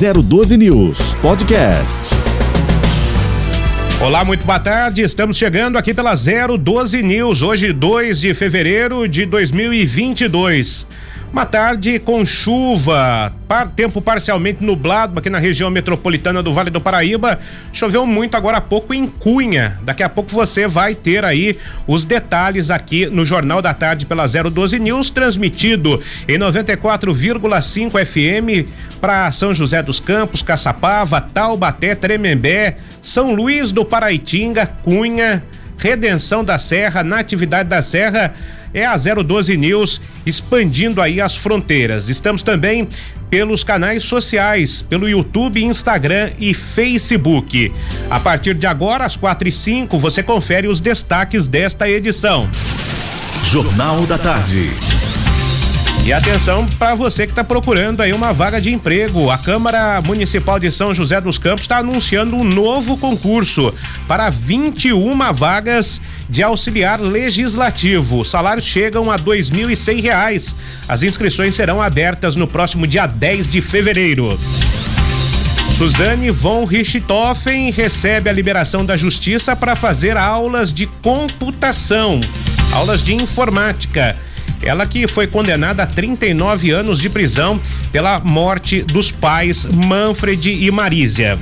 012 News Podcast. Olá, muito boa tarde. Estamos chegando aqui pela 012 News, hoje 2 de fevereiro de 2022. Uma tarde com chuva, par, tempo parcialmente nublado aqui na região metropolitana do Vale do Paraíba. Choveu muito agora há pouco em Cunha. Daqui a pouco você vai ter aí os detalhes aqui no Jornal da Tarde pela 012 News, transmitido em 94,5 FM para São José dos Campos, Caçapava, Taubaté, Tremembé, São Luís do Paraitinga, Cunha, Redenção da Serra, Natividade da Serra é a 012 News expandindo aí as fronteiras. Estamos também pelos canais sociais, pelo YouTube, Instagram e Facebook. A partir de agora, às quatro e cinco, você confere os destaques desta edição. Jornal da Tarde. E atenção para você que está procurando aí uma vaga de emprego. A Câmara Municipal de São José dos Campos está anunciando um novo concurso para 21 vagas de auxiliar legislativo. Salários chegam a 2.100 reais. As inscrições serão abertas no próximo dia 10 de fevereiro. Suzane von Richthofen recebe a liberação da justiça para fazer aulas de computação, aulas de informática. Ela que foi condenada a 39 anos de prisão pela morte dos pais Manfred e Marísia.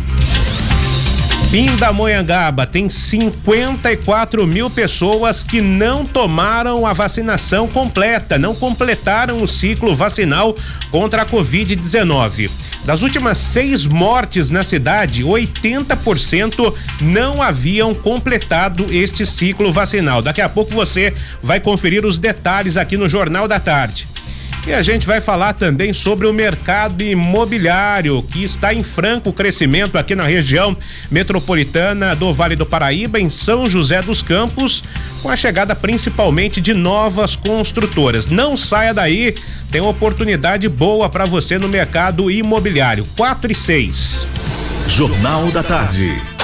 Pindamonhangaba tem 54 mil pessoas que não tomaram a vacinação completa, não completaram o ciclo vacinal contra a Covid-19. Das últimas seis mortes na cidade, 80% não haviam completado este ciclo vacinal. Daqui a pouco você vai conferir os detalhes aqui no Jornal da Tarde. E a gente vai falar também sobre o mercado imobiliário, que está em franco crescimento aqui na região metropolitana do Vale do Paraíba, em São José dos Campos, com a chegada principalmente de novas construtoras. Não saia daí, tem oportunidade boa para você no mercado imobiliário. 4 e 6. Jornal da Tarde.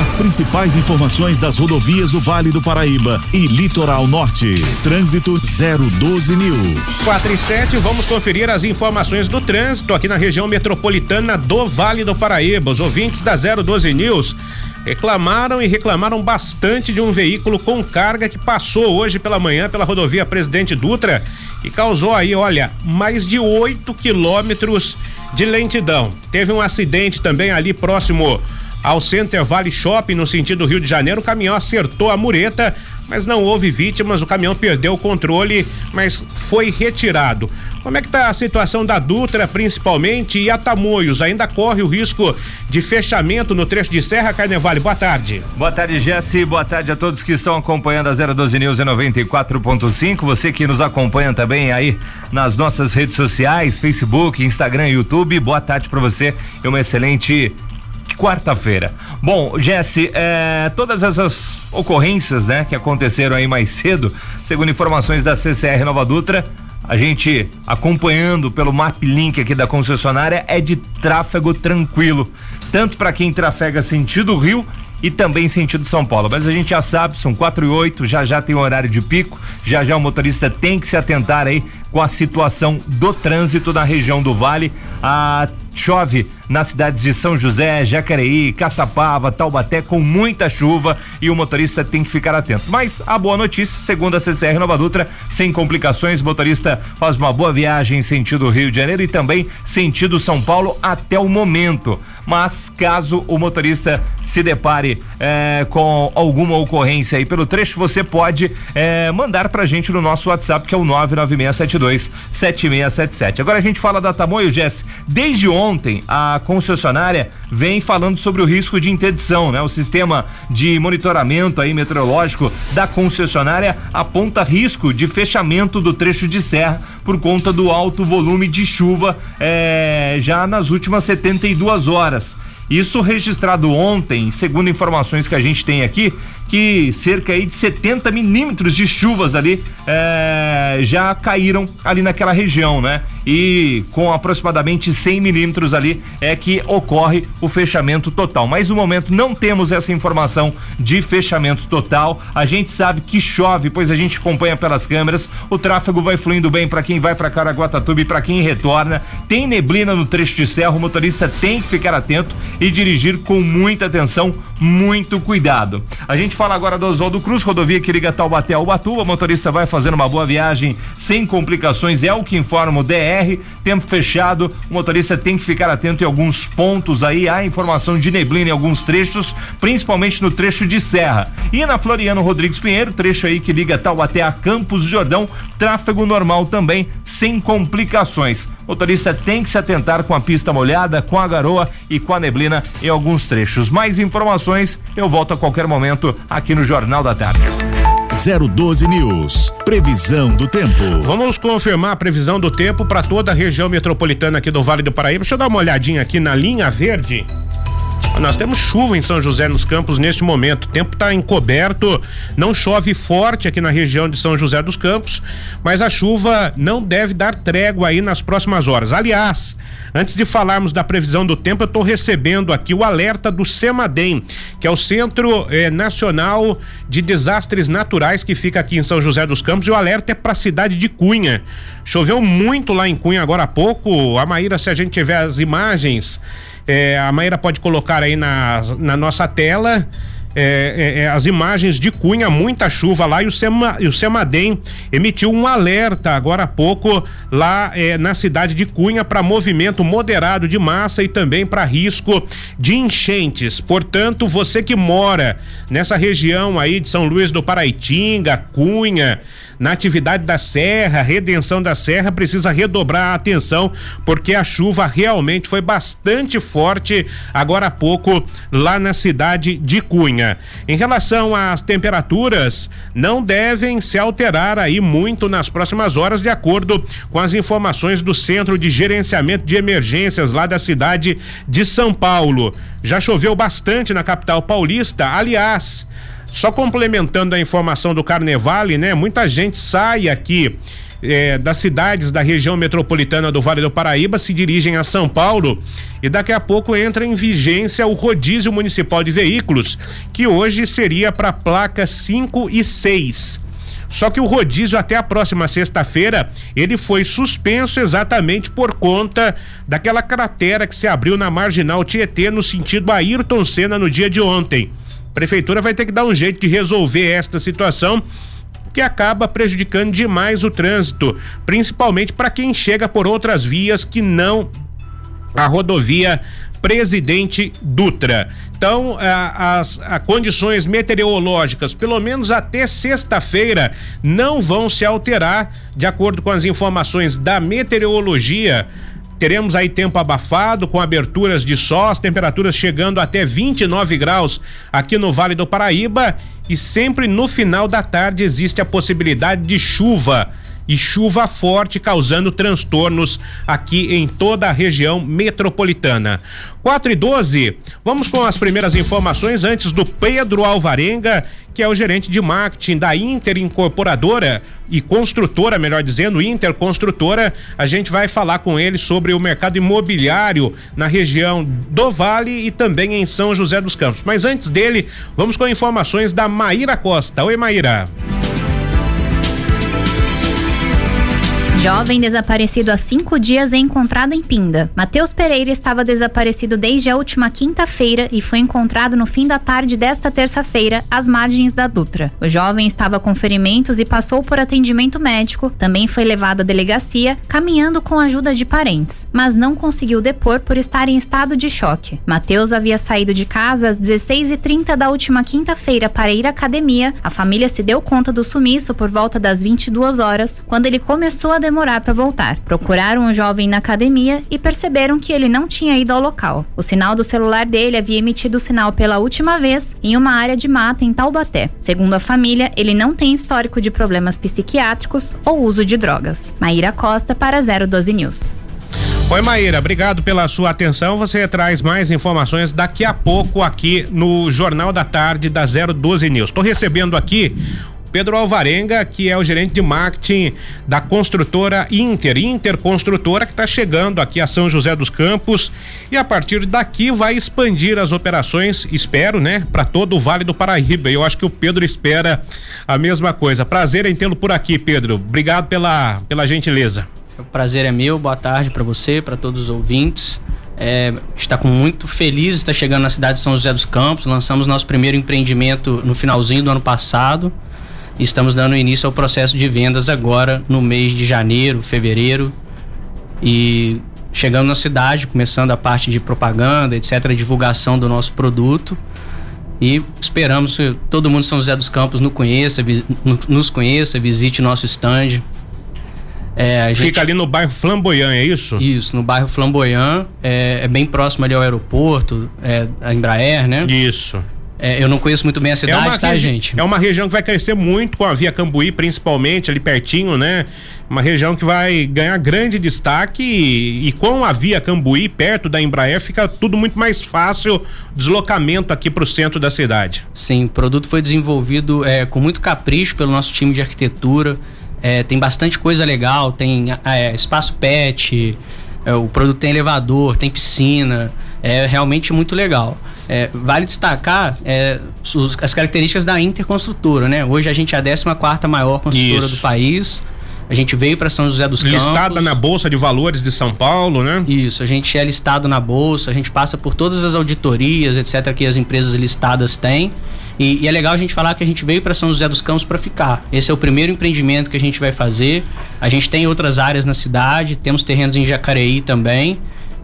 As principais informações das rodovias do Vale do Paraíba e Litoral Norte. Trânsito 012 News. 4 e 7, vamos conferir as informações do trânsito aqui na região metropolitana do Vale do Paraíba. Os ouvintes da 012 News reclamaram e reclamaram bastante de um veículo com carga que passou hoje pela manhã pela rodovia Presidente Dutra e causou aí, olha, mais de 8 quilômetros de lentidão. Teve um acidente também ali próximo ao Center Valley Shopping, no sentido Rio de Janeiro. O caminhão acertou a mureta, mas não houve vítimas. O caminhão perdeu o controle, mas foi retirado. Como é que está a situação da Dutra, principalmente, e a Tamoios? Ainda corre o risco de fechamento no trecho de Serra Carnevale. Boa tarde. Boa tarde, Jesse. Boa tarde a todos que estão acompanhando a 012 News em 94.5. Você que nos acompanha também aí nas nossas redes sociais, Facebook, Instagram, YouTube. Boa tarde para você e uma excelente quarta-feira. Bom, Jesse, é, todas essas ocorrências, né, que aconteceram aí mais cedo, segundo informações da CCR Nova Dutra, a gente acompanhando pelo map link aqui da concessionária é de tráfego tranquilo, tanto para quem trafega sentido Rio e também sentido São Paulo. Mas a gente já sabe, são quatro e oito, já já tem horário de pico, já já o motorista tem que se atentar aí com a situação do trânsito na região do Vale. A chove nas cidades de São José, Jacareí, Caçapava, Taubaté com muita chuva e o motorista tem que ficar atento. Mas a boa notícia, segundo a CCR Nova Dutra, sem complicações, o motorista faz uma boa viagem sentido Rio de Janeiro e também sentido São Paulo até o momento. Mas caso o motorista se depare eh, com alguma ocorrência aí pelo trecho, você pode eh, mandar pra gente no nosso WhatsApp, que é o 99672 7677. Agora a gente fala da Tamoio, Jess. Desde ontem, a concessionária vem falando sobre o risco de interdição, né? O sistema de monitoramento aí meteorológico da concessionária aponta risco de fechamento do trecho de serra por conta do alto volume de chuva eh, já nas últimas 72 horas. Isso registrado ontem, segundo informações que a gente tem aqui, que cerca aí de 70 milímetros de chuvas ali é, já caíram ali naquela região, né? E com aproximadamente 100 milímetros ali é que ocorre o fechamento total. Mas no momento não temos essa informação de fechamento total. A gente sabe que chove, pois a gente acompanha pelas câmeras. O tráfego vai fluindo bem para quem vai para Caraguatatuba e para quem retorna. Tem neblina no trecho de serra, o motorista tem que ficar atento e dirigir com muita atenção, muito cuidado. A gente fala agora do Oswaldo Cruz, rodovia que liga Taubaté ao Ubatuba. O motorista vai fazendo uma boa viagem sem complicações, é o que informa o DR. Tempo fechado, o motorista tem que ficar atento em alguns pontos aí. Há informação de neblina em alguns trechos, principalmente no trecho de serra. E na Floriano Rodrigues Pinheiro, trecho aí que liga Taubaté a Campos do Jordão, tráfego normal também, sem complicações. O motorista tem que se atentar com a pista molhada, com a garoa e com a neblina em alguns trechos. Mais informações eu volto a qualquer momento aqui no Jornal da Tarde. 012 News. Previsão do tempo. Vamos confirmar a previsão do tempo para toda a região metropolitana aqui do Vale do Paraíba. Deixa eu dar uma olhadinha aqui na linha verde. Nós temos chuva em São José nos Campos neste momento. O tempo está encoberto, não chove forte aqui na região de São José dos Campos, mas a chuva não deve dar trégua aí nas próximas horas. Aliás, antes de falarmos da previsão do tempo, eu estou recebendo aqui o alerta do CEMADEM, que é o Centro eh, Nacional de Desastres Naturais que fica aqui em São José dos Campos, e o alerta é para a cidade de Cunha. Choveu muito lá em Cunha agora há pouco. A Maíra, se a gente tiver as imagens é, a Maíra pode colocar aí na, na nossa tela. É, é, é, as imagens de Cunha, muita chuva lá e o, Sema, e o Semadem emitiu um alerta agora há pouco lá é, na cidade de Cunha para movimento moderado de massa e também para risco de enchentes. Portanto, você que mora nessa região aí de São Luís do Paraitinga, Cunha, na atividade da Serra, Redenção da Serra, precisa redobrar a atenção, porque a chuva realmente foi bastante forte agora há pouco lá na cidade de Cunha. Em relação às temperaturas, não devem se alterar aí muito nas próximas horas, de acordo com as informações do Centro de Gerenciamento de Emergências lá da cidade de São Paulo. Já choveu bastante na capital paulista, aliás, só complementando a informação do Carnevale, né? Muita gente sai aqui é, das cidades da região metropolitana do Vale do Paraíba se dirigem a São Paulo e daqui a pouco entra em vigência o rodízio municipal de veículos, que hoje seria para placa 5 e 6. Só que o rodízio até a próxima sexta-feira ele foi suspenso exatamente por conta daquela cratera que se abriu na marginal Tietê no sentido Ayrton Senna no dia de ontem prefeitura vai ter que dar um jeito de resolver esta situação que acaba prejudicando demais o trânsito, principalmente para quem chega por outras vias que não a rodovia Presidente Dutra. Então, as a condições meteorológicas, pelo menos até sexta-feira, não vão se alterar, de acordo com as informações da meteorologia. Teremos aí tempo abafado, com aberturas de sol, as temperaturas chegando até 29 graus aqui no Vale do Paraíba. E sempre no final da tarde existe a possibilidade de chuva e chuva forte causando transtornos aqui em toda a região metropolitana. 4 e 12, vamos com as primeiras informações antes do Pedro Alvarenga, que é o gerente de marketing da Inter Incorporadora e construtora, melhor dizendo, Inter Construtora. A gente vai falar com ele sobre o mercado imobiliário na região do Vale e também em São José dos Campos. Mas antes dele, vamos com informações da Maíra Costa. Oi, Maíra. Jovem desaparecido há cinco dias é encontrado em Pinda. Matheus Pereira estava desaparecido desde a última quinta-feira e foi encontrado no fim da tarde desta terça-feira, às margens da Dutra. O jovem estava com ferimentos e passou por atendimento médico. Também foi levado à delegacia, caminhando com a ajuda de parentes, mas não conseguiu depor por estar em estado de choque. Matheus havia saído de casa às 16h30 da última quinta-feira para ir à academia. A família se deu conta do sumiço por volta das 22 horas, quando ele começou a demorar para voltar. Procuraram o jovem na academia e perceberam que ele não tinha ido ao local. O sinal do celular dele havia emitido o sinal pela última vez em uma área de mata em Taubaté. Segundo a família, ele não tem histórico de problemas psiquiátricos ou uso de drogas. Maíra Costa para 012 News. Oi, Maíra, obrigado pela sua atenção. Você traz mais informações daqui a pouco aqui no Jornal da Tarde da 012 News. Estou recebendo aqui Pedro Alvarenga, que é o gerente de marketing da construtora Inter, Inter Construtora, que está chegando aqui a São José dos Campos e a partir daqui vai expandir as operações, espero, né, para todo o Vale do Paraíba. Eu acho que o Pedro espera a mesma coisa. Prazer em tê-lo por aqui, Pedro. Obrigado pela, pela gentileza. O prazer é meu. Boa tarde para você, para todos os ouvintes. É, está com muito feliz está chegando na cidade de São José dos Campos. Lançamos nosso primeiro empreendimento no finalzinho do ano passado. Estamos dando início ao processo de vendas agora no mês de janeiro, fevereiro. E chegando na cidade, começando a parte de propaganda, etc., divulgação do nosso produto. E esperamos que todo mundo de São José dos Campos nos conheça, nos conheça, visite nosso stand. É, gente... Fica ali no bairro Flamboyant, é isso? Isso, no bairro Flamboyant, é, é bem próximo ali ao aeroporto, é, a Embraer, né? Isso. É, eu não conheço muito bem a cidade, é tá, gente? É uma região que vai crescer muito com a Via Cambuí, principalmente, ali pertinho, né? Uma região que vai ganhar grande destaque e, e com a Via Cambuí perto da Embraer fica tudo muito mais fácil deslocamento aqui para o centro da cidade. Sim, o produto foi desenvolvido é, com muito capricho pelo nosso time de arquitetura. É, tem bastante coisa legal, tem é, espaço pet, é, o produto tem elevador, tem piscina, é realmente muito legal. É, vale destacar é, as características da Interconstrutora, né? Hoje a gente é a 14 quarta maior construtora Isso. do país. A gente veio para São José dos Campos. Listada na Bolsa de Valores de São Paulo, né? Isso, a gente é listado na Bolsa, a gente passa por todas as auditorias, etc., que as empresas listadas têm. E, e é legal a gente falar que a gente veio para São José dos Campos para ficar. Esse é o primeiro empreendimento que a gente vai fazer. A gente tem outras áreas na cidade, temos terrenos em Jacareí também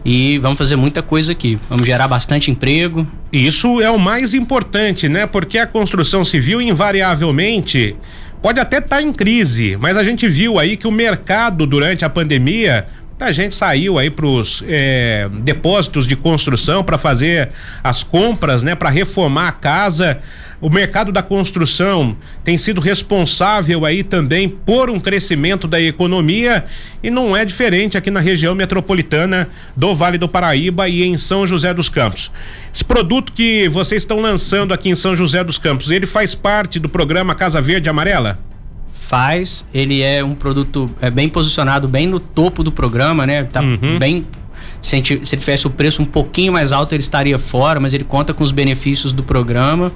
e vamos fazer muita coisa aqui. Vamos gerar bastante emprego. Isso é o mais importante, né? Porque a construção civil, invariavelmente, pode até estar tá em crise, mas a gente viu aí que o mercado durante a pandemia a gente saiu aí para os é, depósitos de construção para fazer as compras, né, para reformar a casa. O mercado da construção tem sido responsável aí também por um crescimento da economia e não é diferente aqui na região metropolitana do Vale do Paraíba e em São José dos Campos. Esse produto que vocês estão lançando aqui em São José dos Campos, ele faz parte do programa Casa Verde Amarela? Faz, ele é um produto é bem posicionado, bem no topo do programa, né? Tá uhum. bem se, gente, se ele tivesse o preço um pouquinho mais alto, ele estaria fora, mas ele conta com os benefícios do programa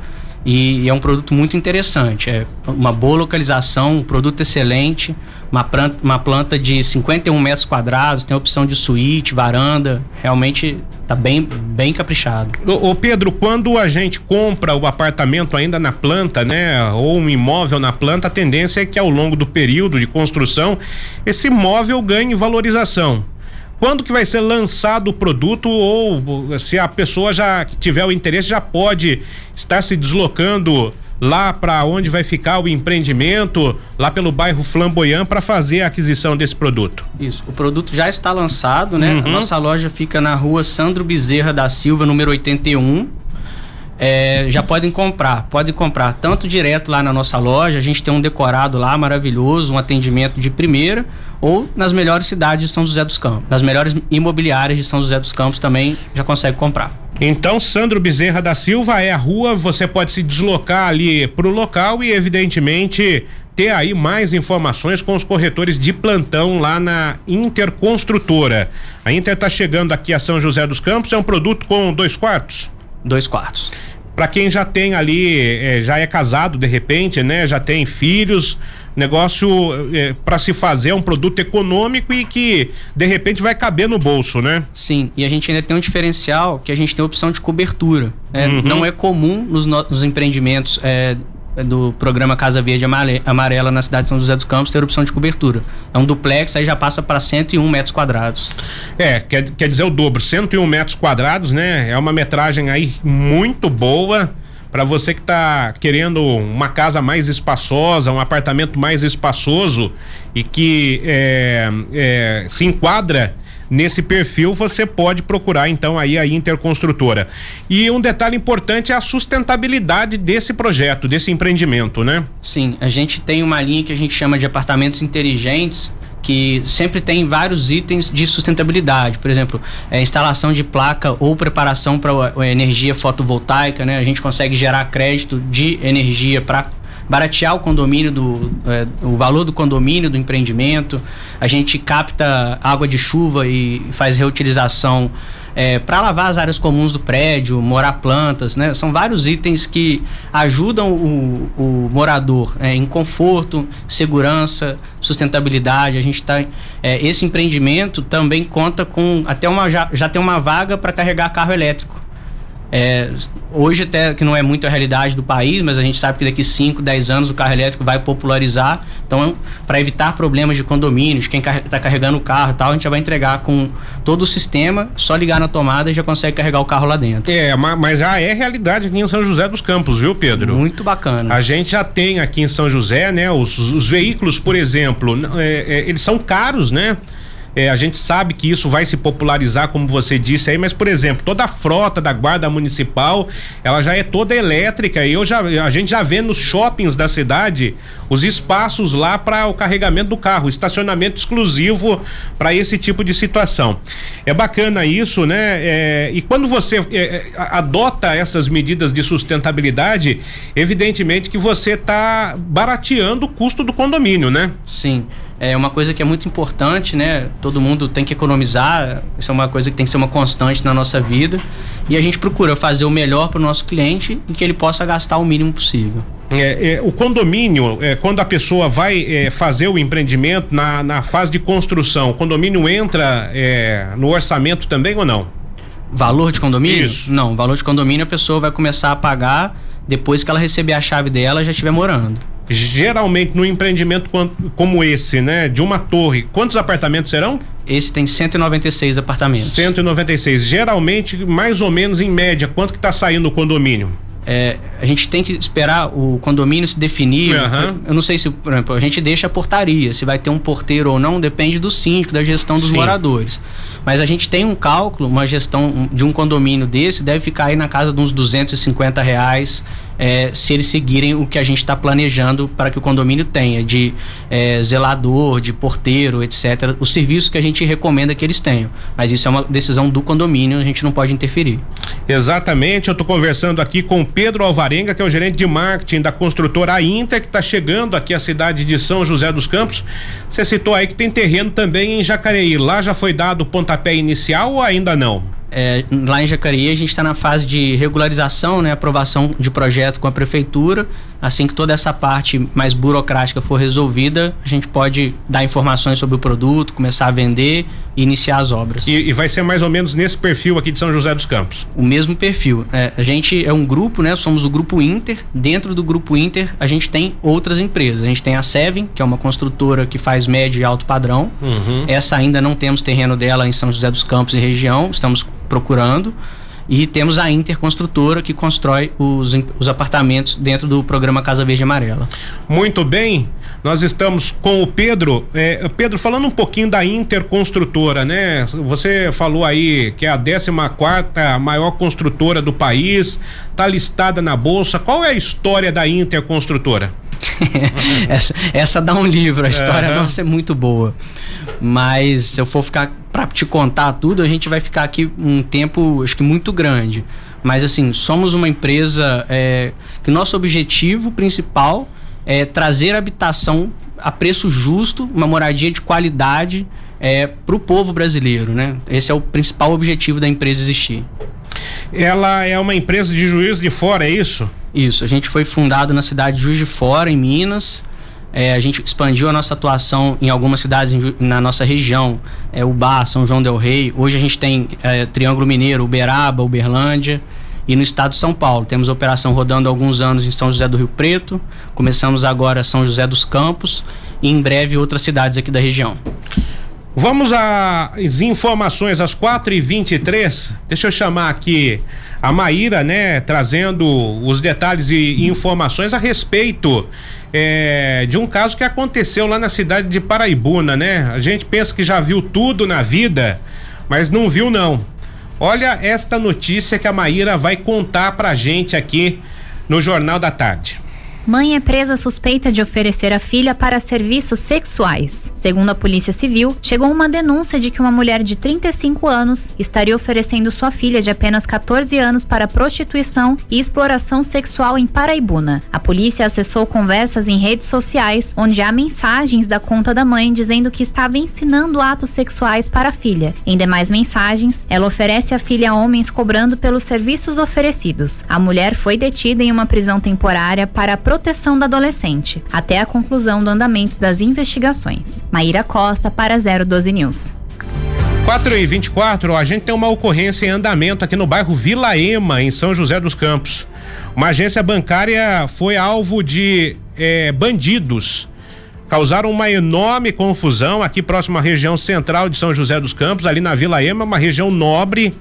e, e é um produto muito interessante. É uma boa localização, um produto excelente, uma planta, uma planta de 51 metros quadrados, tem opção de suíte, varanda, realmente tá bem, bem caprichado. Ô, ô, Pedro, quando a gente compra o apartamento ainda na planta, né, ou um imóvel na planta, a tendência é que ao longo do período de construção esse imóvel ganhe valorização. Quando que vai ser lançado o produto ou se a pessoa já tiver o interesse já pode estar se deslocando lá para onde vai ficar o empreendimento, lá pelo bairro Flamboyant, para fazer a aquisição desse produto. Isso, o produto já está lançado, né? Uhum. A nossa loja fica na rua Sandro Bezerra da Silva, número 81. É, já podem comprar, podem comprar tanto direto lá na nossa loja, a gente tem um decorado lá maravilhoso, um atendimento de primeira, ou nas melhores cidades de São José dos Campos, nas melhores imobiliárias de São José dos Campos também já consegue comprar. Então, Sandro Bezerra da Silva é a rua, você pode se deslocar ali para o local e, evidentemente, ter aí mais informações com os corretores de plantão lá na Interconstrutora. A Inter está chegando aqui a São José dos Campos, é um produto com dois quartos? Dois quartos. Para quem já tem ali, é, já é casado de repente, né? Já tem filhos, negócio é, para se fazer é um produto econômico e que de repente vai caber no bolso, né? Sim, e a gente ainda tem um diferencial que a gente tem a opção de cobertura. Né? Uhum. Não é comum nos, nos empreendimentos é, do programa Casa Verde Amarela na cidade de São José dos Campos ter opção de cobertura. É um duplex, aí já passa para 101 metros quadrados. É, quer, quer dizer o dobro, 101 metros quadrados, né? É uma metragem aí muito boa para você que está querendo uma casa mais espaçosa, um apartamento mais espaçoso e que é, é, se enquadra nesse perfil, você pode procurar então aí a Interconstrutora. E um detalhe importante é a sustentabilidade desse projeto, desse empreendimento, né? Sim, a gente tem uma linha que a gente chama de apartamentos inteligentes que sempre tem vários itens de sustentabilidade, por exemplo, é, instalação de placa ou preparação para energia fotovoltaica, né? A gente consegue gerar crédito de energia para baratear o condomínio do é, o valor do condomínio do empreendimento. A gente capta água de chuva e faz reutilização é, para lavar as áreas comuns do prédio, morar plantas, né? São vários itens que ajudam o, o morador é, em conforto, segurança, sustentabilidade. A gente está é, esse empreendimento também conta com até uma já, já tem uma vaga para carregar carro elétrico. É, hoje até que não é muito a realidade do país, mas a gente sabe que daqui 5, 10 anos o carro elétrico vai popularizar. Então, para evitar problemas de condomínios, quem está carregando o carro e tal, a gente já vai entregar com todo o sistema, só ligar na tomada e já consegue carregar o carro lá dentro. É, mas já é realidade aqui em São José dos Campos, viu, Pedro? Muito bacana. A gente já tem aqui em São José, né, os, os veículos, por exemplo, é, é, eles são caros, né? É, a gente sabe que isso vai se popularizar, como você disse aí, mas, por exemplo, toda a frota da Guarda Municipal, ela já é toda elétrica e eu já, a gente já vê nos shoppings da cidade os espaços lá para o carregamento do carro, estacionamento exclusivo para esse tipo de situação. É bacana isso, né? É, e quando você é, é adota essas medidas de sustentabilidade, evidentemente que você está barateando o custo do condomínio, né? Sim é uma coisa que é muito importante, né? Todo mundo tem que economizar, isso é uma coisa que tem que ser uma constante na nossa vida. E a gente procura fazer o melhor para o nosso cliente e que ele possa gastar o mínimo possível. É, é, o condomínio, é, quando a pessoa vai é, fazer o empreendimento na, na fase de construção, o condomínio entra é, no orçamento também ou não? Valor de condomínio? Isso. Não, valor de condomínio a pessoa vai começar a pagar depois que ela receber a chave dela já estiver morando geralmente no empreendimento como esse, né, de uma torre, quantos apartamentos serão? Esse tem 196 apartamentos. 196. Geralmente, mais ou menos em média, quanto que está saindo o condomínio? É, a gente tem que esperar o condomínio se definir. Uhum. Eu não sei se, por exemplo, a gente deixa a portaria, se vai ter um porteiro ou não, depende do síndico, da gestão dos Sim. moradores. Mas a gente tem um cálculo, uma gestão de um condomínio desse deve ficar aí na casa de uns 250 reais é, se eles seguirem o que a gente está planejando para que o condomínio tenha, de é, zelador, de porteiro, etc. Os serviços que a gente recomenda que eles tenham. Mas isso é uma decisão do condomínio, a gente não pode interferir. Exatamente, eu estou conversando aqui com o Pedro Alvarenga, que é o gerente de marketing da construtora Inter, que está chegando aqui à cidade de São José dos Campos. Você citou aí que tem terreno também em Jacareí. Lá já foi dado o pontapé inicial ou ainda não? É, lá em Jacareí a gente está na fase de regularização, né, aprovação de projeto com a prefeitura. Assim que toda essa parte mais burocrática for resolvida, a gente pode dar informações sobre o produto, começar a vender e iniciar as obras. E, e vai ser mais ou menos nesse perfil aqui de São José dos Campos? O mesmo perfil. É, a gente é um grupo, né? Somos o grupo Inter. Dentro do grupo Inter a gente tem outras empresas. A gente tem a Seven, que é uma construtora que faz médio e alto padrão. Uhum. Essa ainda não temos terreno dela em São José dos Campos e região. Estamos procurando. E temos a Interconstrutora que constrói os, os apartamentos dentro do programa Casa Verde Amarela. Muito bem, nós estamos com o Pedro. É, Pedro, falando um pouquinho da Interconstrutora, né? Você falou aí que é a 14 quarta maior construtora do país, está listada na bolsa. Qual é a história da Interconstrutora? essa, essa dá um livro, a história uhum. nossa é muito boa. Mas se eu for ficar para te contar tudo, a gente vai ficar aqui um tempo, acho que muito grande. Mas assim, somos uma empresa é, que nosso objetivo principal é trazer habitação a preço justo, uma moradia de qualidade é, para o povo brasileiro, né? Esse é o principal objetivo da empresa existir. Ela é uma empresa de Juiz de Fora, é isso? Isso. A gente foi fundado na cidade de Juiz de Fora, em Minas. É, a gente expandiu a nossa atuação em algumas cidades em, na nossa região, é, Ubá, São João del Rei. Hoje a gente tem é, Triângulo Mineiro, Uberaba, Uberlândia. E no estado de São Paulo, temos operação rodando há alguns anos em São José do Rio Preto. Começamos agora São José dos Campos e em breve outras cidades aqui da região. Vamos às informações às 4h23. Deixa eu chamar aqui a Maíra, né, trazendo os detalhes e informações a respeito é, de um caso que aconteceu lá na cidade de Paraibuna, né? A gente pensa que já viu tudo na vida, mas não viu não. Olha esta notícia que a Maíra vai contar pra gente aqui no Jornal da Tarde. Mãe é presa suspeita de oferecer a filha para serviços sexuais. Segundo a Polícia Civil, chegou uma denúncia de que uma mulher de 35 anos estaria oferecendo sua filha de apenas 14 anos para prostituição e exploração sexual em Paraibuna. A polícia acessou conversas em redes sociais onde há mensagens da conta da mãe dizendo que estava ensinando atos sexuais para a filha. Em demais mensagens, ela oferece a filha a homens cobrando pelos serviços oferecidos. A mulher foi detida em uma prisão temporária para a proteção da adolescente, até a conclusão do andamento das investigações. Maíra Costa para 012 News. 4 e 24, a gente tem uma ocorrência em andamento aqui no bairro Vila Ema, em São José dos Campos. Uma agência bancária foi alvo de eh, bandidos. Causaram uma enorme confusão aqui próximo à região central de São José dos Campos, ali na Vila Ema, uma região nobre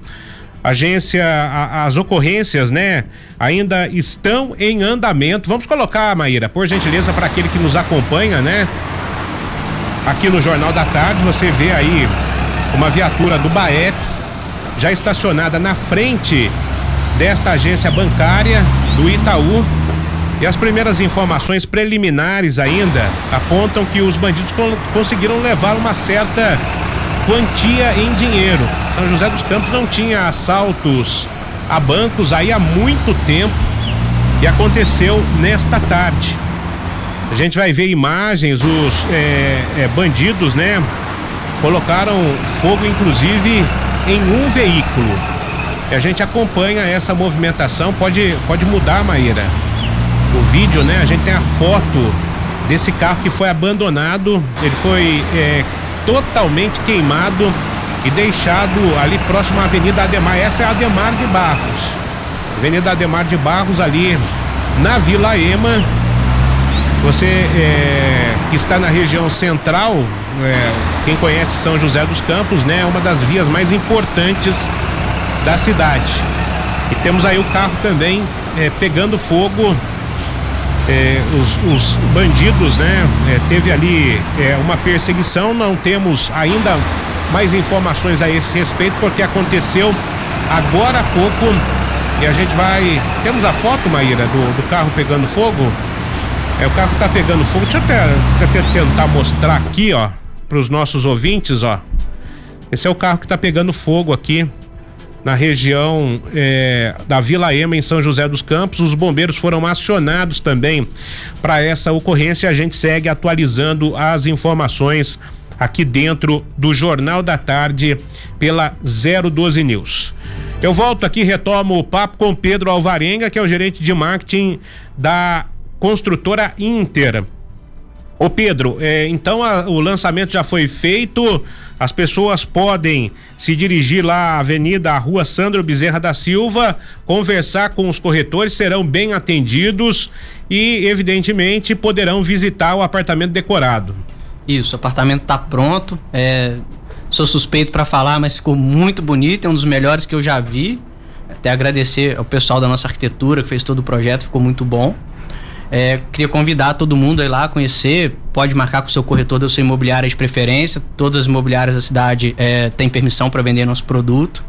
agência, a, as ocorrências, né, ainda estão em andamento. Vamos colocar, Maíra, por gentileza, para aquele que nos acompanha, né? Aqui no Jornal da Tarde, você vê aí uma viatura do BAEP já estacionada na frente desta agência bancária do Itaú. E as primeiras informações preliminares ainda apontam que os bandidos conseguiram levar uma certa quantia em dinheiro. São José dos Campos não tinha assaltos a bancos aí há muito tempo e aconteceu nesta tarde. A gente vai ver imagens, os é, é, bandidos, né? Colocaram fogo, inclusive, em um veículo. E a gente acompanha essa movimentação. Pode, pode mudar, Maíra. O vídeo, né? A gente tem a foto desse carro que foi abandonado. Ele foi é, totalmente queimado e deixado ali próximo à Avenida Ademar. Essa é a Ademar de Barros. Avenida Ademar de Barros, ali na Vila Ema. Você é, que está na região central, é, quem conhece São José dos Campos, né? É uma das vias mais importantes da cidade. E temos aí o carro também é, pegando fogo é, os, os, bandidos, né? É, teve ali é, uma perseguição, não temos ainda mais informações a esse respeito, porque aconteceu agora há pouco e a gente vai. Temos a foto, Maíra, do, do carro pegando fogo? É, o carro tá pegando fogo. Deixa eu até, até tentar mostrar aqui, ó, para os nossos ouvintes, ó. Esse é o carro que tá pegando fogo aqui na região é, da Vila Ema, em São José dos Campos. Os bombeiros foram acionados também para essa ocorrência. A gente segue atualizando as informações aqui dentro do Jornal da Tarde pela 012 News. Eu volto aqui, retomo o papo com Pedro Alvarenga, que é o gerente de marketing da construtora Inter. Ô Pedro, é, então a, o lançamento já foi feito, as pessoas podem se dirigir lá à Avenida à Rua Sandro Bezerra da Silva, conversar com os corretores, serão bem atendidos e, evidentemente, poderão visitar o apartamento decorado. Isso, o apartamento está pronto. É, sou suspeito para falar, mas ficou muito bonito, é um dos melhores que eu já vi. Até agradecer ao pessoal da nossa arquitetura que fez todo o projeto, ficou muito bom. É, queria convidar todo mundo a ir lá conhecer. Pode marcar com o seu corretor da sua imobiliária de preferência. Todas as imobiliárias da cidade é, têm permissão para vender nosso produto.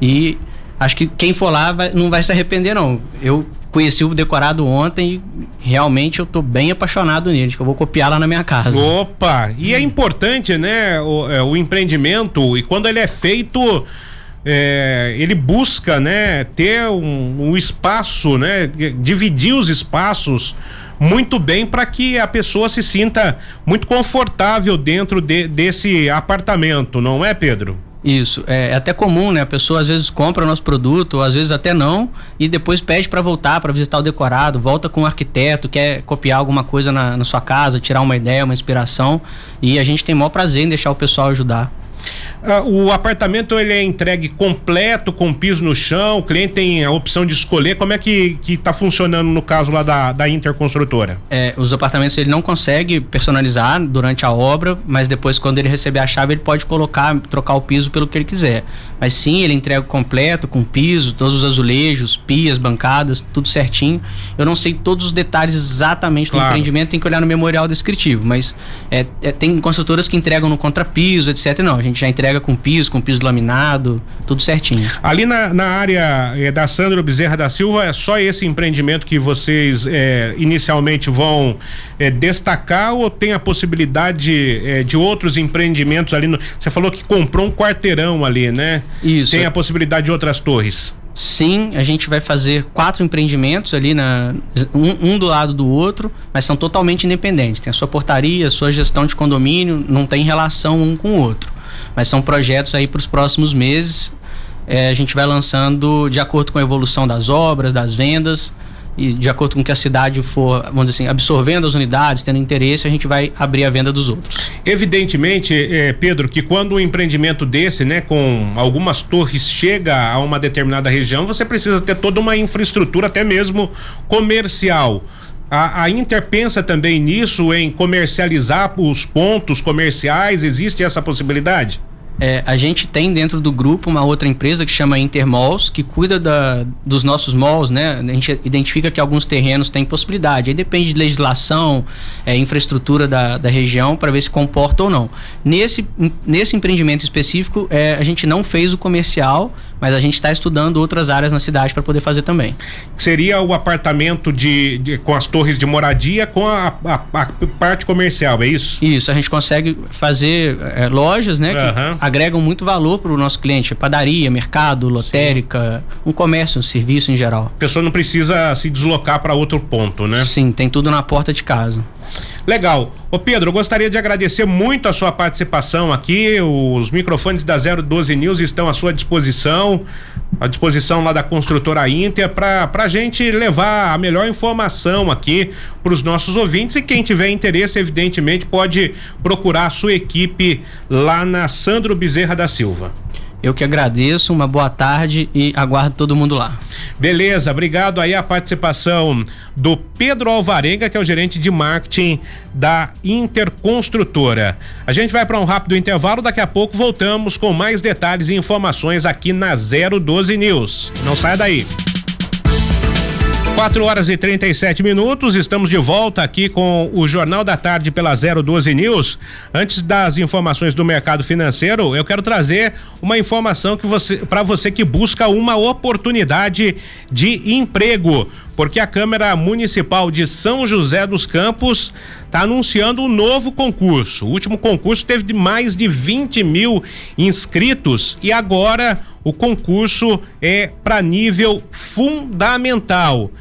E acho que quem for lá vai, não vai se arrepender, não. Eu conheci o decorado ontem e realmente eu tô bem apaixonado nele, que eu vou copiar lá na minha casa. Opa! E é importante, né, o, é, o empreendimento, e quando ele é feito é, ele busca, né, ter um, um, espaço, né, dividir os espaços muito bem para que a pessoa se sinta muito confortável dentro de, desse apartamento, não é, Pedro? Isso, é, é, até comum, né? A pessoa às vezes compra o nosso produto, ou às vezes até não, e depois pede para voltar para visitar o decorado, volta com o arquiteto, quer copiar alguma coisa na, na sua casa, tirar uma ideia, uma inspiração, e a gente tem maior prazer em deixar o pessoal ajudar. Uh, o apartamento ele é entregue completo, com piso no chão, o cliente tem a opção de escolher. Como é que, que tá funcionando no caso lá da, da Interconstrutora? É, os apartamentos ele não consegue personalizar durante a obra, mas depois, quando ele receber a chave, ele pode colocar, trocar o piso pelo que ele quiser. Mas sim, ele entrega completo, com piso, todos os azulejos, pias, bancadas, tudo certinho. Eu não sei todos os detalhes exatamente do empreendimento, tem que olhar no memorial descritivo, mas é, é, tem construtoras que entregam no contrapiso, etc. Não, a gente já entrega com piso, com piso laminado, tudo certinho. Ali na, na área é, da Sandro Bezerra da Silva, é só esse empreendimento que vocês é, inicialmente vão é, destacar ou tem a possibilidade de outros empreendimentos ali? No, você falou que comprou um quarteirão ali, né? Isso. Tem a possibilidade de outras torres? Sim, a gente vai fazer quatro empreendimentos ali, na, um, um, do lado do outro, mas são totalmente independentes. Tem a sua portaria, a sua gestão de condomínio, não tem relação um com o outro. Mas são projetos aí para os próximos meses. É, a gente vai lançando de acordo com a evolução das obras, das vendas e de acordo com que a cidade for, vamos dizer assim, absorvendo as unidades, tendo interesse, a gente vai abrir a venda dos outros. Evidentemente, eh, Pedro, que quando um empreendimento desse, né, com algumas torres chega a uma determinada região, você precisa ter toda uma infraestrutura, até mesmo comercial. A, a, Inter pensa também nisso, em comercializar os pontos comerciais? Existe essa possibilidade? É, a gente tem dentro do grupo uma outra empresa que chama Intermalls, que cuida da, dos nossos malls, né? A gente identifica que alguns terrenos têm possibilidade. Aí depende de legislação, é, infraestrutura da, da região para ver se comporta ou não. Nesse, nesse empreendimento específico, é, a gente não fez o comercial, mas a gente está estudando outras áreas na cidade para poder fazer também. Seria o apartamento de, de, com as torres de moradia com a, a, a, parte comercial, é isso? Isso, a gente consegue fazer é, lojas, né? Uhum. Que agregam muito valor para o nosso cliente, padaria, mercado, lotérica, Sim. um comércio, um serviço em geral. A pessoa não precisa se deslocar para outro ponto, né? Sim, tem tudo na porta de casa. Legal. Ô Pedro, eu gostaria de agradecer muito a sua participação aqui. Os microfones da 012 News estão à sua disposição, à disposição lá da construtora Inter, para a gente levar a melhor informação aqui para os nossos ouvintes. E quem tiver interesse, evidentemente, pode procurar a sua equipe lá na Sandro Bezerra da Silva. Eu que agradeço, uma boa tarde e aguardo todo mundo lá. Beleza, obrigado aí a participação do Pedro Alvarenga, que é o gerente de marketing da Interconstrutora. A gente vai para um rápido intervalo, daqui a pouco voltamos com mais detalhes e informações aqui na 012 News. Não saia daí. 4 horas e 37 minutos, estamos de volta aqui com o Jornal da Tarde pela 012 News. Antes das informações do mercado financeiro, eu quero trazer uma informação que você para você que busca uma oportunidade de emprego, porque a Câmara Municipal de São José dos Campos está anunciando um novo concurso. O último concurso teve mais de 20 mil inscritos e agora o concurso é para nível fundamental.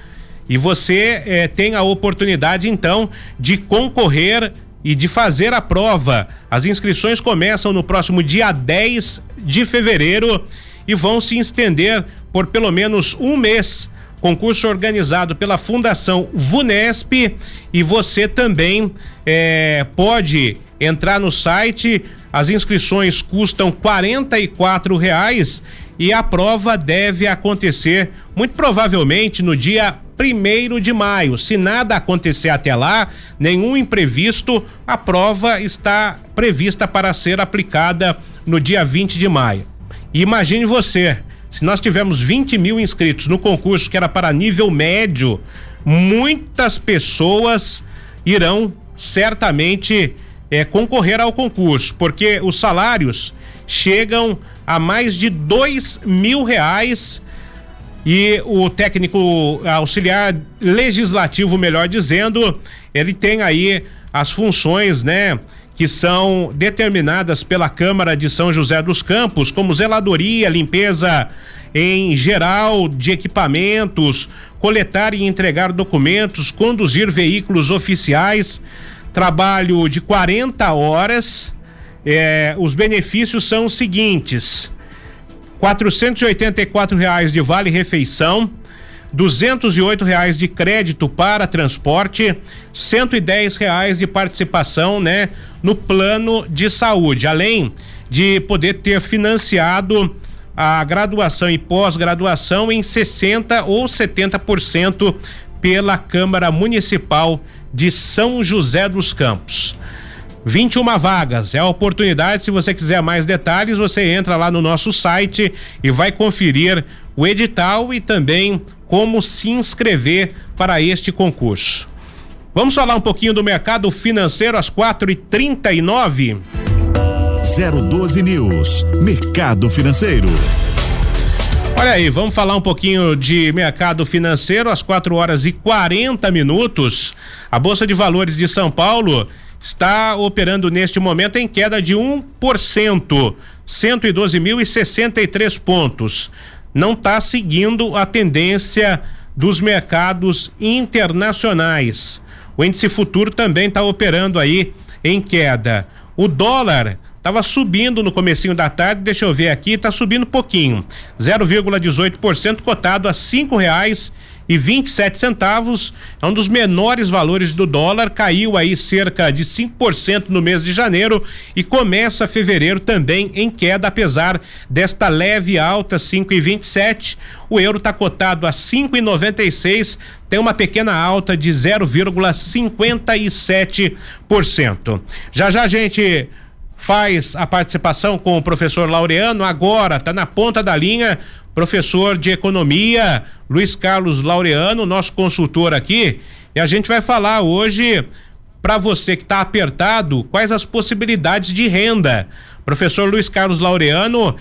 E você eh, tem a oportunidade, então, de concorrer e de fazer a prova. As inscrições começam no próximo dia 10 de fevereiro e vão se estender por pelo menos um mês. Concurso organizado pela Fundação VUNESP e você também eh, pode entrar no site. As inscrições custam R$ reais e a prova deve acontecer muito provavelmente no dia primeiro de maio. Se nada acontecer até lá, nenhum imprevisto, a prova está prevista para ser aplicada no dia 20 de maio. E imagine você, se nós tivermos 20 mil inscritos no concurso que era para nível médio, muitas pessoas irão certamente é, concorrer ao concurso, porque os salários chegam a mais de dois mil reais e o técnico auxiliar legislativo, melhor dizendo, ele tem aí as funções, né? Que são determinadas pela Câmara de São José dos Campos, como zeladoria, limpeza em geral de equipamentos, coletar e entregar documentos, conduzir veículos oficiais, trabalho de 40 horas. Eh, os benefícios são os seguintes: R$ reais de vale refeição, R$ reais de crédito para transporte, R$ reais de participação, né, no plano de saúde, além de poder ter financiado a graduação e pós-graduação em 60 ou 70% pela Câmara Municipal de São José dos Campos. 21 vagas. É a oportunidade. Se você quiser mais detalhes, você entra lá no nosso site e vai conferir o edital e também como se inscrever para este concurso. Vamos falar um pouquinho do mercado financeiro às quatro e trinta e nove. 012 News, Mercado Financeiro. Olha aí, vamos falar um pouquinho de mercado financeiro às 4 horas e 40 minutos. A Bolsa de Valores de São Paulo está operando neste momento em queda de 1%, 112.063 pontos. Não está seguindo a tendência dos mercados internacionais. O índice futuro também está operando aí em queda. O dólar Tava subindo no comecinho da tarde, deixa eu ver aqui, tá subindo pouquinho. 0,18% cotado a cinco reais e 27 centavos. É um dos menores valores do dólar, caiu aí cerca de 5% no mês de janeiro e começa fevereiro também em queda, apesar desta leve alta 5,27. O euro está cotado a 5,96, tem uma pequena alta de 0,57%. Já já a gente faz a participação com o professor Laureano, agora está na ponta da linha, professor de economia, Luiz Carlos Laureano, nosso consultor aqui, e a gente vai falar hoje para você que está apertado, quais as possibilidades de renda. Professor Luiz Carlos Laureano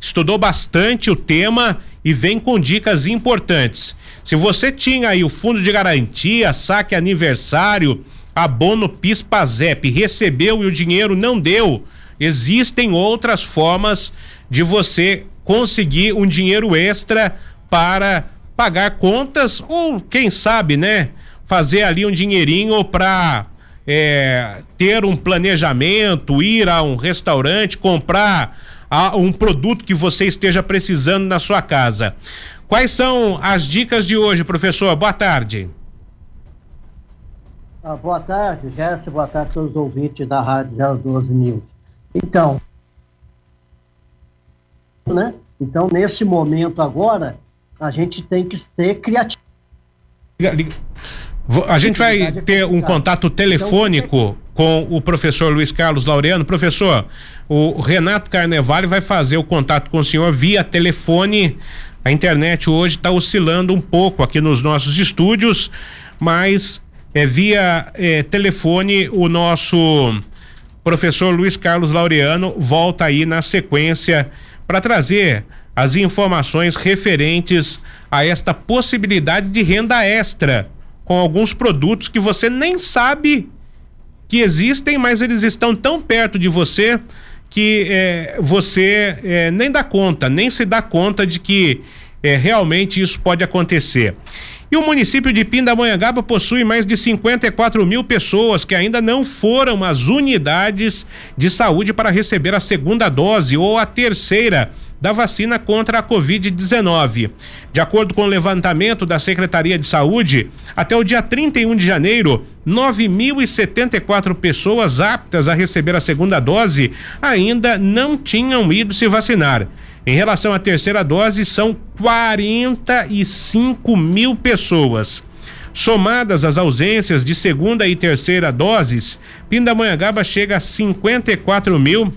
estudou bastante o tema e vem com dicas importantes. Se você tinha aí o fundo de garantia, saque aniversário, abono PIS/PASEP, recebeu e o dinheiro não deu, existem outras formas de você conseguir um dinheiro extra para pagar contas ou quem sabe, né, fazer ali um dinheirinho para é, ter um planejamento, ir a um restaurante, comprar a, um produto que você esteja precisando na sua casa. Quais são as dicas de hoje, professor? Boa tarde. Ah, boa tarde, Jéssica. Boa tarde a todos os ouvintes da Rádio 012 News. Então, né? Então, nesse momento agora, a gente tem que ter criatividade. A gente vai ter um contato telefônico então, com o professor Luiz Carlos Laureano. Professor, o Renato Carnevale vai fazer o contato com o senhor via telefone. A internet hoje está oscilando um pouco aqui nos nossos estúdios, mas é, via é, telefone o nosso professor Luiz Carlos Laureano volta aí na sequência para trazer as informações referentes a esta possibilidade de renda extra com alguns produtos que você nem sabe que existem, mas eles estão tão perto de você que é, você é, nem dá conta, nem se dá conta de que é, realmente isso pode acontecer. E o município de Pindamonhangaba possui mais de 54 mil pessoas que ainda não foram às unidades de saúde para receber a segunda dose ou a terceira da vacina contra a Covid-19. De acordo com o levantamento da Secretaria de Saúde, até o dia 31 de janeiro, 9.074 pessoas aptas a receber a segunda dose ainda não tinham ido se vacinar. Em relação à terceira dose, são 45 mil pessoas. Somadas as ausências de segunda e terceira doses, Pindamonhangaba chega a 54 mil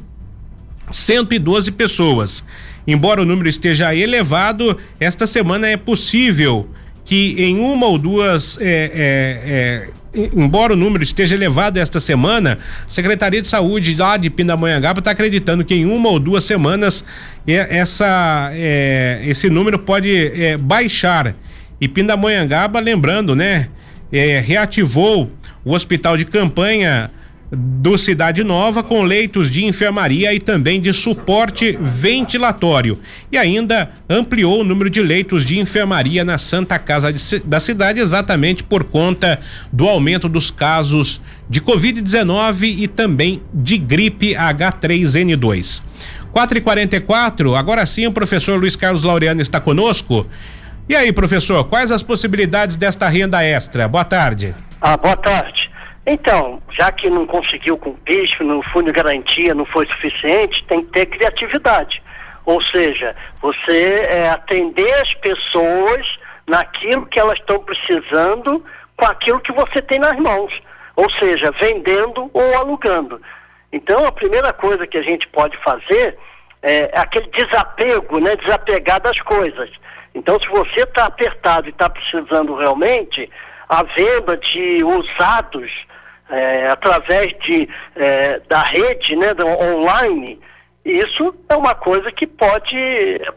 112 pessoas. Embora o número esteja elevado, esta semana é possível que em uma ou duas é, é, é, embora o número esteja elevado esta semana, a Secretaria de Saúde lá de Pindamonhangaba está acreditando que em uma ou duas semanas é, essa, é, esse número pode é, baixar. E Pindamonhangaba, lembrando, né, é, reativou o hospital de campanha do Cidade Nova com leitos de enfermaria e também de suporte ventilatório e ainda ampliou o número de leitos de enfermaria na Santa Casa de, da cidade exatamente por conta do aumento dos casos de Covid-19 e também de gripe H3N2. 4 e 44 agora sim o professor Luiz Carlos Laureano está conosco. E aí, professor, quais as possibilidades desta renda extra? Boa tarde. Ah, boa tarde. Então, já que não conseguiu com o PIS, no fundo de garantia não foi suficiente, tem que ter criatividade. Ou seja, você é, atender as pessoas naquilo que elas estão precisando com aquilo que você tem nas mãos. Ou seja, vendendo ou alugando. Então, a primeira coisa que a gente pode fazer é aquele desapego, né? Desapegar das coisas. Então, se você está apertado e está precisando realmente, a venda de usados é, através de, é, da rede, né, do online, isso é uma coisa que pode,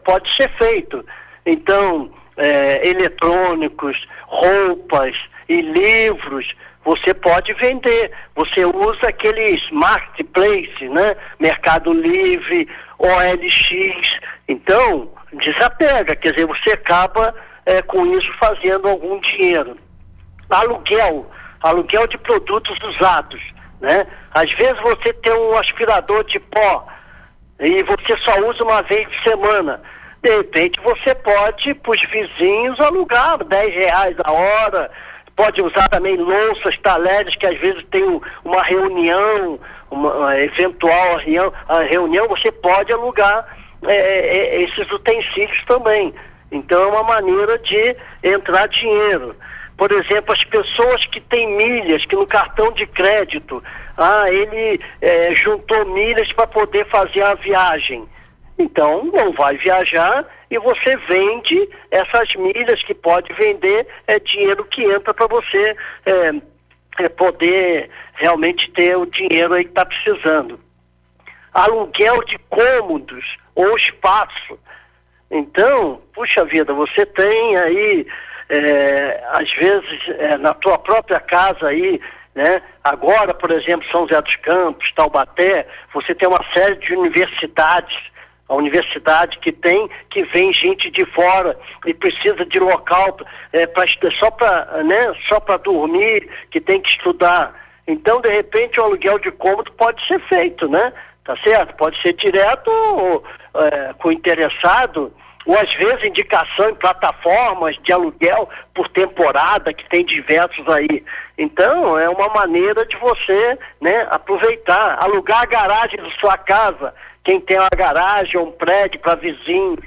pode ser feito. Então, é, eletrônicos, roupas e livros, você pode vender. Você usa aqueles marketplace, né? Mercado Livre, OLX. Então, desapega, quer dizer, você acaba é, com isso fazendo algum dinheiro. Aluguel, aluguel de produtos usados, né? Às vezes você tem um aspirador de pó e você só usa uma vez por semana. De repente você pode, para os vizinhos, alugar 10 reais a hora, pode usar também louças, talheres, que às vezes tem uma reunião, uma eventual reunião, você pode alugar é, é, esses utensílios também. Então é uma maneira de entrar dinheiro. Por exemplo, as pessoas que têm milhas, que no cartão de crédito, ah, ele é, juntou milhas para poder fazer a viagem. Então, não vai viajar e você vende essas milhas que pode vender, é dinheiro que entra para você é, é, poder realmente ter o dinheiro aí que está precisando. Aluguel de cômodos ou espaço. Então, puxa vida, você tem aí, é, às vezes, é, na tua própria casa aí, né? Agora, por exemplo, São José dos Campos, Taubaté, você tem uma série de universidades a universidade que tem, que vem gente de fora e precisa de local é, pra, só para né, só dormir, que tem que estudar. Então, de repente, o aluguel de cômodo pode ser feito, né? Tá certo? Pode ser direto ou, é, com o interessado, ou às vezes indicação em plataformas de aluguel por temporada, que tem diversos aí. Então, é uma maneira de você né, aproveitar, alugar a garagem da sua casa quem tem uma garagem ou um prédio para vizinhos.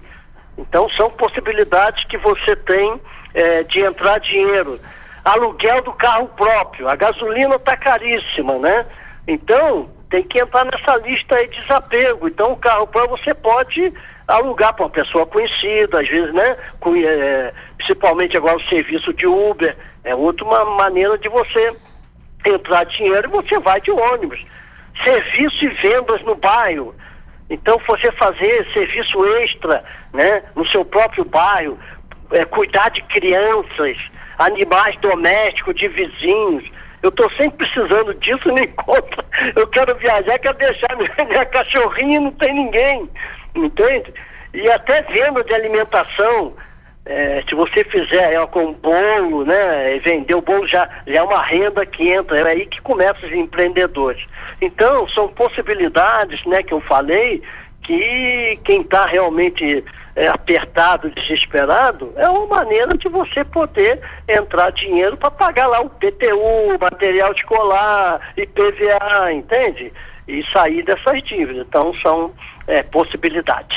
Então são possibilidades que você tem é, de entrar dinheiro. Aluguel do carro próprio, a gasolina está caríssima, né? Então tem que entrar nessa lista aí de desapego. Então o carro próprio você pode alugar para uma pessoa conhecida, às vezes, né? Com, é, principalmente agora o serviço de Uber, é outra maneira de você entrar dinheiro e você vai de ônibus. Serviço e vendas no bairro. Então, você fazer serviço extra, né, no seu próprio bairro, é, cuidar de crianças, animais domésticos, de vizinhos. Eu estou sempre precisando disso, nem conta. Eu quero viajar, quero deixar minha, minha cachorrinha, não tem ninguém, entende? E até venda de alimentação, é, se você fizer ela com bolo, né, vender o bolo já, já é uma renda que entra, é aí que começam os empreendedores. Então, são possibilidades, né, que eu falei, que quem está realmente é, apertado, desesperado, é uma maneira de você poder entrar dinheiro para pagar lá o PTU, material escolar, IPVA, entende? E sair dessas dívidas. Então, são é, possibilidades.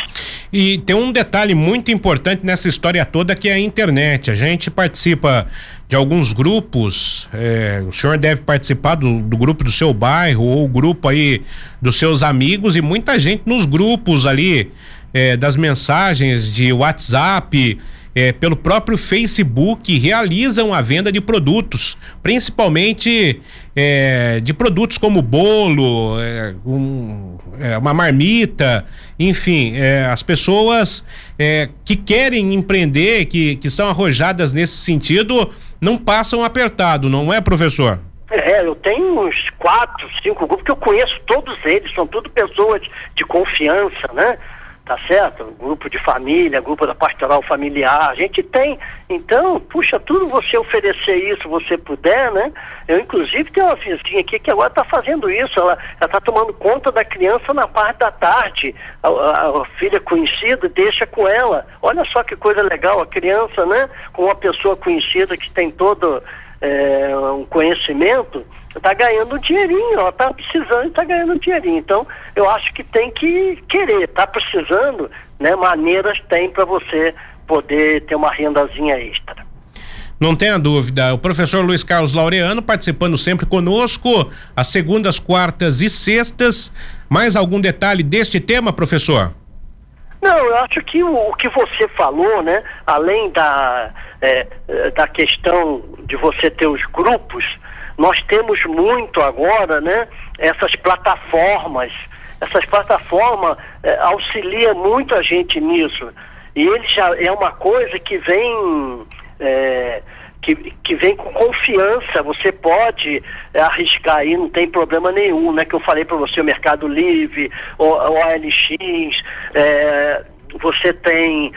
E tem um detalhe muito importante nessa história toda que é a internet. A gente participa de alguns grupos. É, o senhor deve participar do, do, grupo do seu bairro ou grupo aí dos seus amigos e muita gente nos grupos ali é, das mensagens de WhatsApp. É, pelo próprio Facebook realizam a venda de produtos, principalmente é, de produtos como bolo, é, um, é, uma marmita, enfim, é, as pessoas é, que querem empreender, que, que são arrojadas nesse sentido, não passam apertado, não é, professor? É, eu tenho uns quatro, cinco grupos que eu conheço todos eles, são tudo pessoas de confiança, né? Tá certo? Grupo de família, grupo da pastoral familiar, a gente tem. Então, puxa, tudo você oferecer isso, você puder, né? Eu, inclusive, tenho uma vizinha aqui que agora está fazendo isso, ela está tomando conta da criança na parte da tarde. A, a, a, filha conhecida deixa com ela. Olha só que coisa legal, a criança, né? Com uma pessoa conhecida que tem todo é, um conhecimento está ganhando um dinheirinho, ela está precisando e está ganhando um dinheirinho. Então, eu acho que tem que querer, está precisando, né? Maneiras tem para você poder ter uma rendazinha extra. Não tenha dúvida. O professor Luiz Carlos Laureano participando sempre conosco, às segundas, quartas e sextas. Mais algum detalhe deste tema, professor? Não, eu acho que o, o que você falou, né, além da, é, da questão de você ter os grupos, nós temos muito agora, né? Essas plataformas, essas plataformas é, auxiliam muito a gente nisso. E ele já é uma coisa que vem é, que, que vem com confiança, você pode é, arriscar aí, não tem problema nenhum, né? Que eu falei para você, o Mercado Livre, o, o ALX, é, você tem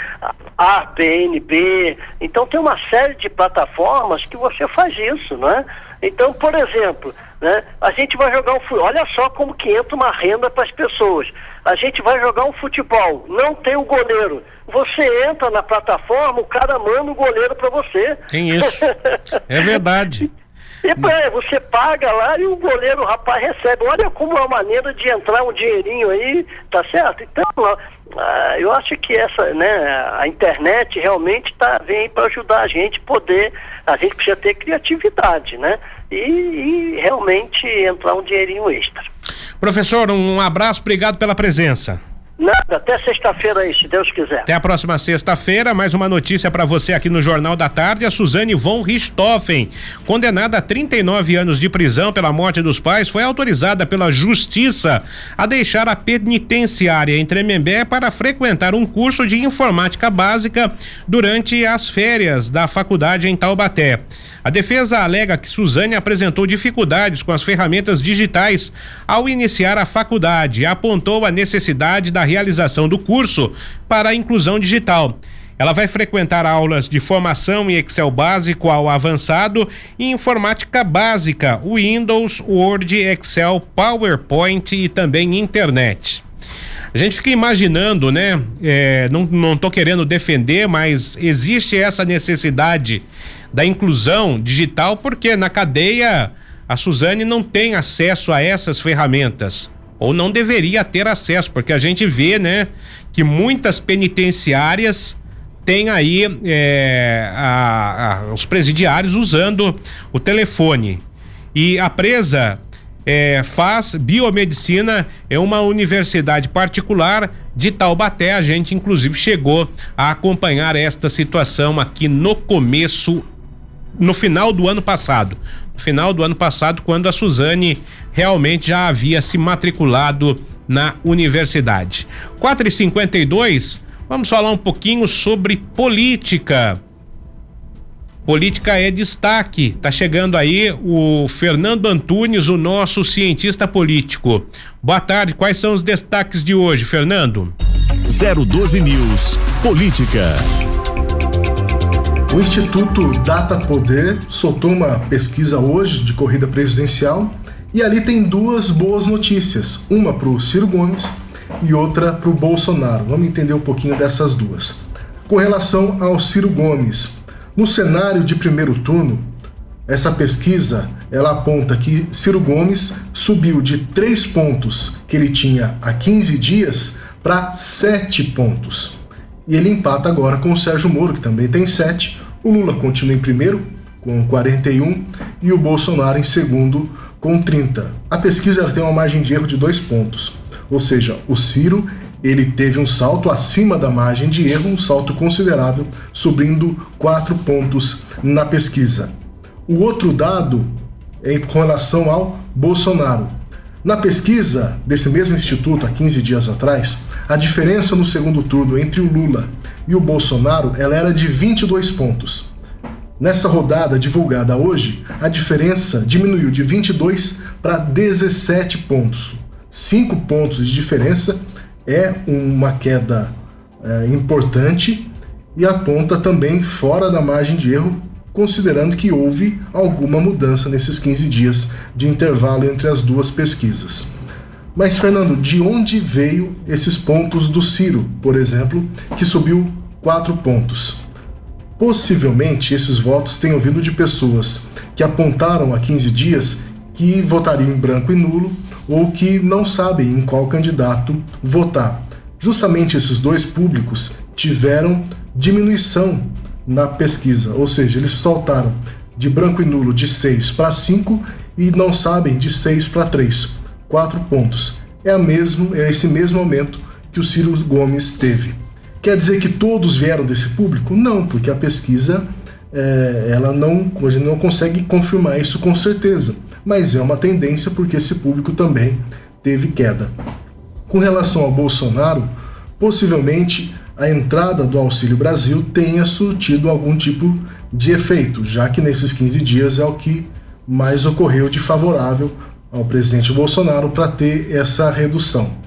a BNB, então tem uma série de plataformas que você faz isso, né? Então, por exemplo, né, a gente vai jogar um futebol, olha só como que entra uma renda para as pessoas. A gente vai jogar um futebol, não tem o goleiro. Você entra na plataforma, o cara manda o goleiro para você. Tem isso. é verdade. E é, você paga lá e o goleiro, o rapaz, recebe. Olha como é uma maneira de entrar um dinheirinho aí, tá certo? Então, ah, eu acho que essa, né, a internet realmente tá, vem para ajudar a gente poder, a gente precisa ter criatividade, né? E, e realmente entrar um dinheirinho extra. Professor, um abraço, obrigado pela presença. Nada, até sexta-feira aí, se Deus quiser. Até a próxima sexta-feira, mais uma notícia para você aqui no Jornal da Tarde. A Suzane von Richthofen, condenada a 39 anos de prisão pela morte dos pais, foi autorizada pela Justiça a deixar a penitenciária em Tremembé para frequentar um curso de informática básica durante as férias da faculdade em Taubaté. A defesa alega que Suzane apresentou dificuldades com as ferramentas digitais ao iniciar a faculdade e apontou a necessidade da realização do curso para a inclusão digital. Ela vai frequentar aulas de formação em Excel básico ao avançado e informática básica, Windows, Word, Excel, PowerPoint e também internet. A gente fica imaginando, né? É, não, não querendo defender, mas existe essa necessidade da inclusão digital porque na cadeia a Suzane não tem acesso a essas ferramentas ou não deveria ter acesso, porque a gente vê, né, que muitas penitenciárias têm aí é, a, a, os presidiários usando o telefone. E a presa é, faz biomedicina é uma universidade particular de Taubaté. A gente, inclusive, chegou a acompanhar esta situação aqui no começo, no final do ano passado final do ano passado, quando a Suzane realmente já havia se matriculado na universidade. 4 e 52 vamos falar um pouquinho sobre política. Política é destaque. Tá chegando aí o Fernando Antunes, o nosso cientista político. Boa tarde, quais são os destaques de hoje, Fernando? 012 News Política. O Instituto Data Poder soltou uma pesquisa hoje de corrida presidencial e ali tem duas boas notícias, uma para o Ciro Gomes e outra para o Bolsonaro. Vamos entender um pouquinho dessas duas. Com relação ao Ciro Gomes, no cenário de primeiro turno, essa pesquisa ela aponta que Ciro Gomes subiu de três pontos que ele tinha há 15 dias para sete pontos. E ele empata agora com o Sérgio Moro, que também tem 7. O Lula continua em primeiro, com 41, e o Bolsonaro em segundo, com 30. A pesquisa tem uma margem de erro de dois pontos. Ou seja, o Ciro ele teve um salto acima da margem de erro, um salto considerável, subindo quatro pontos na pesquisa. O outro dado é com relação ao Bolsonaro. Na pesquisa desse mesmo instituto, há 15 dias atrás, a diferença no segundo turno entre o Lula e o Bolsonaro ela era de 22 pontos. Nessa rodada divulgada hoje, a diferença diminuiu de 22 para 17 pontos. 5 pontos de diferença é uma queda é, importante e aponta também fora da margem de erro, considerando que houve alguma mudança nesses 15 dias de intervalo entre as duas pesquisas. Mas, Fernando, de onde veio esses pontos do Ciro, por exemplo, que subiu quatro pontos? Possivelmente esses votos tenham vindo de pessoas que apontaram há 15 dias que votariam em branco e nulo ou que não sabem em qual candidato votar. Justamente esses dois públicos tiveram diminuição na pesquisa, ou seja, eles soltaram de branco e nulo de 6 para 5 e não sabem de 6 para 3 quatro pontos. É, a mesmo, é esse mesmo aumento que o Ciro Gomes teve. Quer dizer que todos vieram desse público? Não, porque a pesquisa é, ela não, a gente não consegue confirmar isso com certeza, mas é uma tendência porque esse público também teve queda. Com relação ao Bolsonaro, possivelmente a entrada do Auxílio Brasil tenha surtido algum tipo de efeito, já que nesses 15 dias é o que mais ocorreu de favorável ao presidente Bolsonaro para ter essa redução.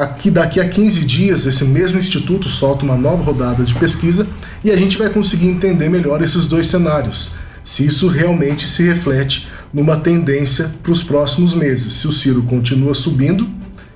Aqui, daqui a 15 dias, esse mesmo instituto solta uma nova rodada de pesquisa e a gente vai conseguir entender melhor esses dois cenários, se isso realmente se reflete numa tendência para os próximos meses, se o Ciro continua subindo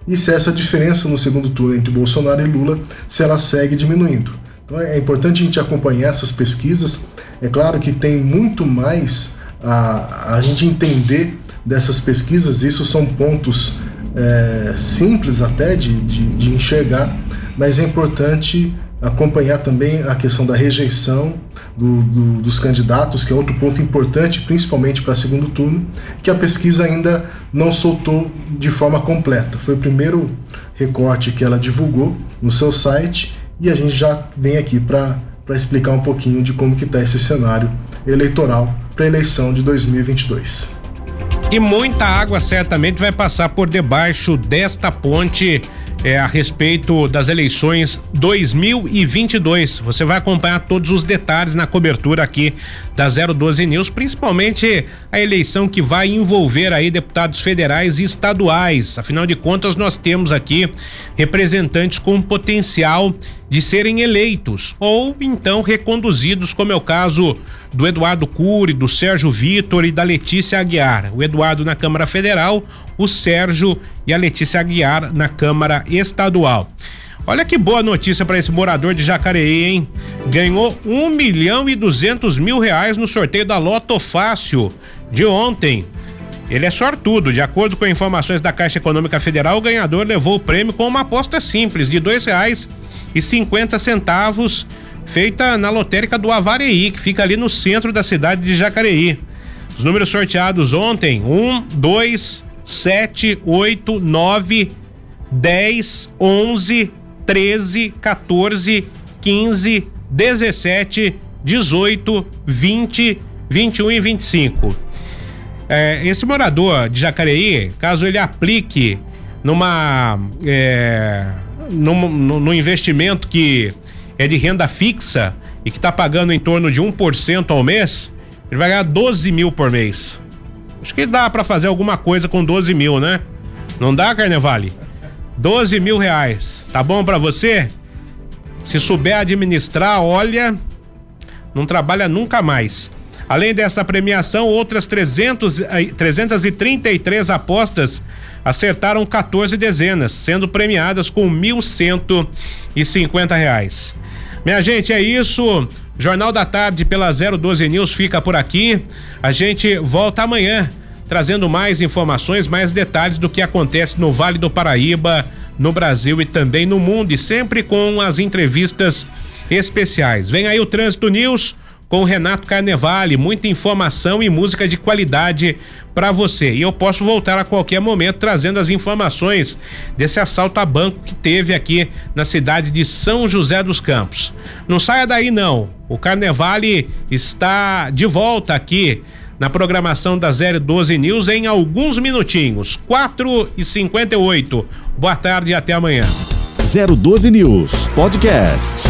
e se essa diferença no segundo turno entre Bolsonaro e Lula, se ela segue diminuindo. Então é importante a gente acompanhar essas pesquisas. É claro que tem muito mais a, a gente entender dessas pesquisas, isso são pontos é, simples até de, de, de enxergar, mas é importante acompanhar também a questão da rejeição do, do, dos candidatos, que é outro ponto importante, principalmente para segundo turno, que a pesquisa ainda não soltou de forma completa. Foi o primeiro recorte que ela divulgou no seu site e a gente já vem aqui para explicar um pouquinho de como que está esse cenário eleitoral para a eleição de 2022. E muita água certamente vai passar por debaixo desta ponte é, a respeito das eleições 2022. Você vai acompanhar todos os detalhes na cobertura aqui da 012 News, principalmente a eleição que vai envolver aí deputados federais e estaduais. Afinal de contas, nós temos aqui representantes com potencial de serem eleitos ou então reconduzidos, como é o caso do Eduardo Cury, do Sérgio Vitor e da Letícia Aguiar. O Eduardo na Câmara Federal, o Sérgio e a Letícia Aguiar na Câmara Estadual. Olha que boa notícia para esse morador de Jacareí, hein? Ganhou um milhão e duzentos mil reais no sorteio da Loto Fácil de ontem. Ele é sortudo. De acordo com informações da Caixa Econômica Federal, o ganhador levou o prêmio com uma aposta simples de dois reais e cinquenta centavos feita na lotérica do Avareí, que fica ali no centro da cidade de Jacareí. Os números sorteados ontem: 1, 2, 7, 8, 9, 10, 11, 13, 14, 15, 17, 18, 20, 21 e 25. É, esse morador de Jacareí, caso ele aplique numa. É, no, no, no investimento que é de renda fixa e que está pagando em torno de 1% ao mês, ele vai ganhar 12 mil por mês. Acho que dá para fazer alguma coisa com 12 mil, né? Não dá, Carnevale? 12 mil reais. Tá bom para você? Se souber administrar, olha, não trabalha nunca mais. Além dessa premiação, outras 300, 333 apostas acertaram 14 dezenas, sendo premiadas com 1.150 reais. Minha gente, é isso. Jornal da Tarde pela 012 News fica por aqui. A gente volta amanhã trazendo mais informações, mais detalhes do que acontece no Vale do Paraíba, no Brasil e também no mundo, e sempre com as entrevistas especiais. Vem aí o Trânsito News com o Renato Carnevale, muita informação e música de qualidade para você. E eu posso voltar a qualquer momento trazendo as informações desse assalto a banco que teve aqui na cidade de São José dos Campos. Não saia daí não. O Carnevale está de volta aqui na programação da 012 News em alguns minutinhos. 4 e 58 Boa tarde e até amanhã. 012 News Podcast.